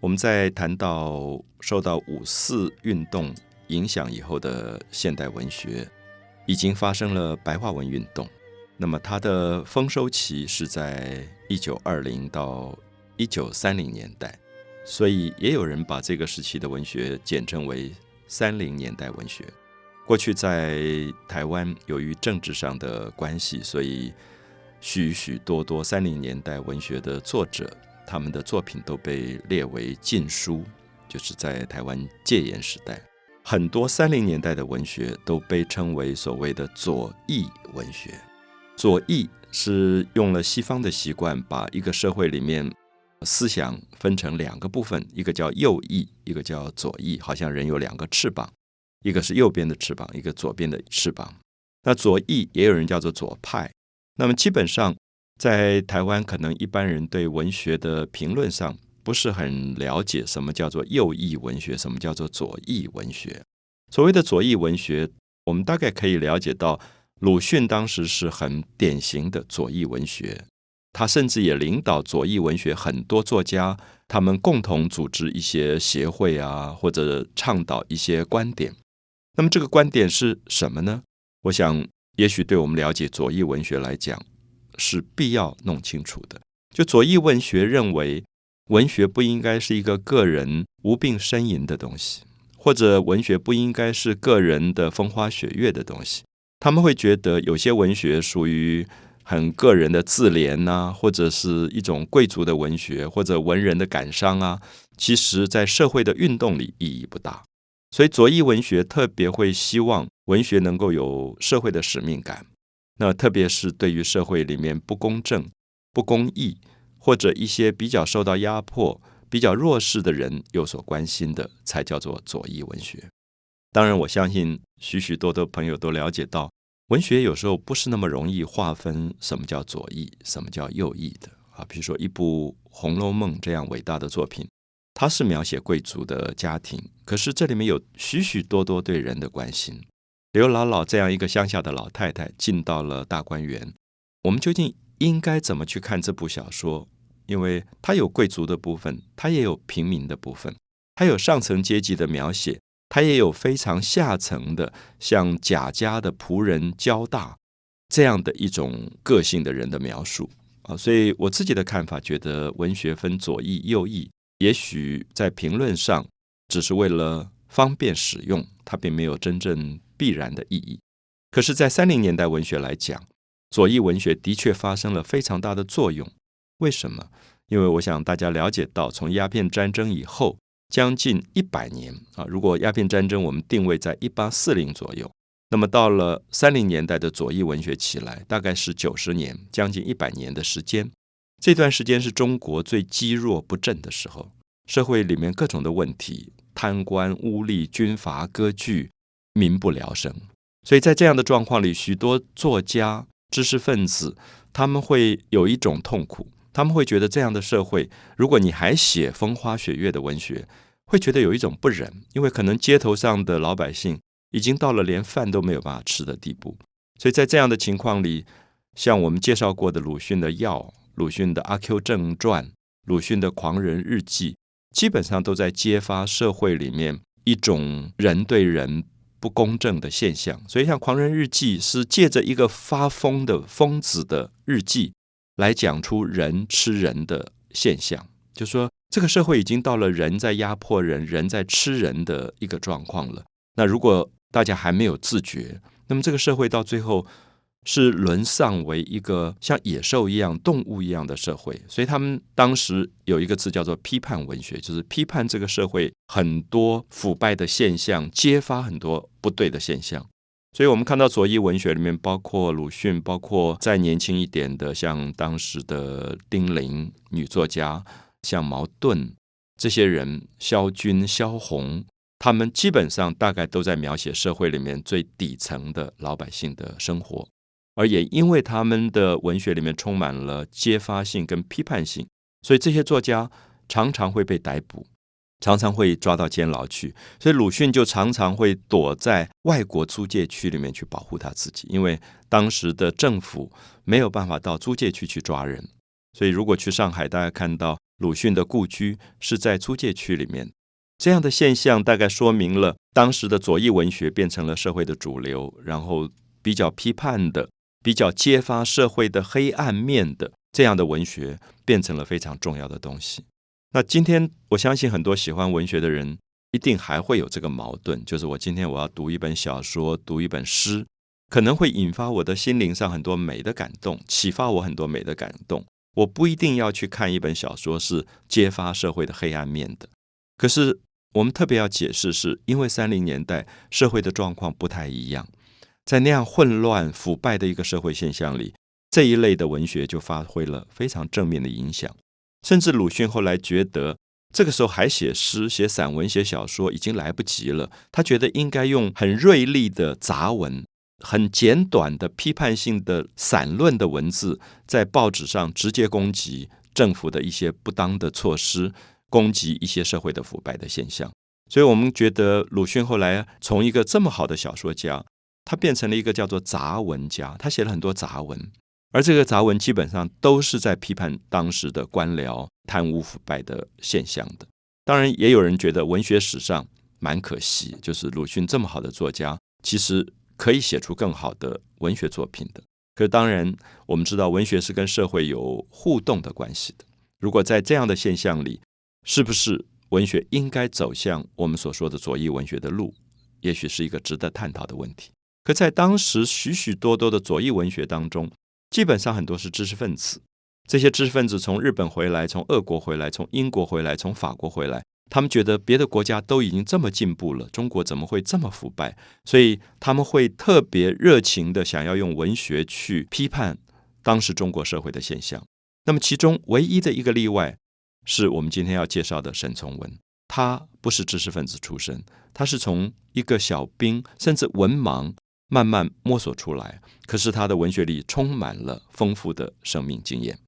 我们在谈到受到五四运动影响以后的现代文学，已经发生了白话文运动。那么它的丰收期是在一九二零到一九三零年代，所以也有人把这个时期的文学简称为三零年代文学。过去在台湾，由于政治上的关系，所以许许多多三零年代文学的作者。他们的作品都被列为禁书，就是在台湾戒严时代，很多三零年代的文学都被称为所谓的左翼文学。左翼是用了西方的习惯，把一个社会里面思想分成两个部分，一个叫右翼，一个叫左翼，好像人有两个翅膀，一个是右边的翅膀，一个左边的翅膀。那左翼也有人叫做左派，那么基本上。在台湾，可能一般人对文学的评论上不是很了解，什么叫做右翼文学，什么叫做左翼文学。所谓的左翼文学，我们大概可以了解到，鲁迅当时是很典型的左翼文学，他甚至也领导左翼文学很多作家，他们共同组织一些协会啊，或者倡导一些观点。那么这个观点是什么呢？我想，也许对我们了解左翼文学来讲。是必要弄清楚的。就左翼文学认为，文学不应该是一个个人无病呻吟的东西，或者文学不应该是个人的风花雪月的东西。他们会觉得有些文学属于很个人的自怜呐，或者是一种贵族的文学，或者文人的感伤啊，其实在社会的运动里意义不大。所以左翼文学特别会希望文学能够有社会的使命感。那特别是对于社会里面不公正、不公义，或者一些比较受到压迫、比较弱势的人有所关心的，才叫做左翼文学。当然，我相信许许多多朋友都了解到，文学有时候不是那么容易划分什么叫左翼、什么叫右翼的啊。比如说一部《红楼梦》这样伟大的作品，它是描写贵族的家庭，可是这里面有许许多多对人的关心。刘姥姥这样一个乡下的老太太进到了大观园，我们究竟应该怎么去看这部小说？因为它有贵族的部分，它也有平民的部分，它有上层阶级的描写，它也有非常下层的，像贾家的仆人焦大这样的一种个性的人的描述啊。所以我自己的看法，觉得文学分左翼右翼，也许在评论上只是为了方便使用，它并没有真正。必然的意义。可是，在三零年代文学来讲，左翼文学的确发生了非常大的作用。为什么？因为我想大家了解到，从鸦片战争以后将近一百年啊，如果鸦片战争我们定位在一八四零左右，那么到了三零年代的左翼文学起来，大概是九十年，将近一百年的时间。这段时间是中国最积弱不振的时候，社会里面各种的问题，贪官污吏、军阀割据。民不聊生，所以在这样的状况里，许多作家、知识分子他们会有一种痛苦，他们会觉得这样的社会，如果你还写风花雪月的文学，会觉得有一种不忍，因为可能街头上的老百姓已经到了连饭都没有办法吃的地步。所以在这样的情况里，像我们介绍过的鲁迅的《药》、鲁迅的《阿 Q 正传》、鲁迅的《狂人日记》，基本上都在揭发社会里面一种人对人。不公正的现象，所以像《狂人日记》是借着一个发疯的疯子的日记来讲出人吃人的现象，就说这个社会已经到了人在压迫人、人在吃人的一个状况了。那如果大家还没有自觉，那么这个社会到最后。是沦丧为一个像野兽一样、动物一样的社会，所以他们当时有一个字叫做批判文学，就是批判这个社会很多腐败的现象，揭发很多不对的现象。所以我们看到左翼文学里面，包括鲁迅，包括再年轻一点的，像当时的丁玲女作家，像茅盾这些人，萧军、萧红，他们基本上大概都在描写社会里面最底层的老百姓的生活。而也因为他们的文学里面充满了揭发性跟批判性，所以这些作家常常会被逮捕，常常会抓到监牢去。所以鲁迅就常常会躲在外国租界区里面去保护他自己，因为当时的政府没有办法到租界区去抓人。所以如果去上海，大家看到鲁迅的故居是在租界区里面。这样的现象大概说明了当时的左翼文学变成了社会的主流，然后比较批判的、比较揭发社会的黑暗面的这样的文学变成了非常重要的东西。那今天我相信很多喜欢文学的人一定还会有这个矛盾，就是我今天我要读一本小说、读一本诗，可能会引发我的心灵上很多美的感动，启发我很多美的感动。我不一定要去看一本小说是揭发社会的黑暗面的，可是。我们特别要解释，是因为三零年代社会的状况不太一样，在那样混乱腐败的一个社会现象里，这一类的文学就发挥了非常正面的影响。甚至鲁迅后来觉得，这个时候还写诗、写散文、写小说已经来不及了。他觉得应该用很锐利的杂文、很简短的批判性的散论的文字，在报纸上直接攻击政府的一些不当的措施。攻击一些社会的腐败的现象，所以我们觉得鲁迅后来从一个这么好的小说家，他变成了一个叫做杂文家。他写了很多杂文，而这个杂文基本上都是在批判当时的官僚贪污腐败的现象的。当然，也有人觉得文学史上蛮可惜，就是鲁迅这么好的作家，其实可以写出更好的文学作品的。可是，当然我们知道，文学是跟社会有互动的关系的。如果在这样的现象里，是不是文学应该走向我们所说的左翼文学的路，也许是一个值得探讨的问题。可在当时许许多多的左翼文学当中，基本上很多是知识分子。这些知识分子从日本回来，从俄国回来，从英国回来，从法国回来，他们觉得别的国家都已经这么进步了，中国怎么会这么腐败？所以他们会特别热情的想要用文学去批判当时中国社会的现象。那么其中唯一的一个例外。是我们今天要介绍的沈从文，他不是知识分子出身，他是从一个小兵甚至文盲慢慢摸索出来。可是他的文学里充满了丰富的生命经验。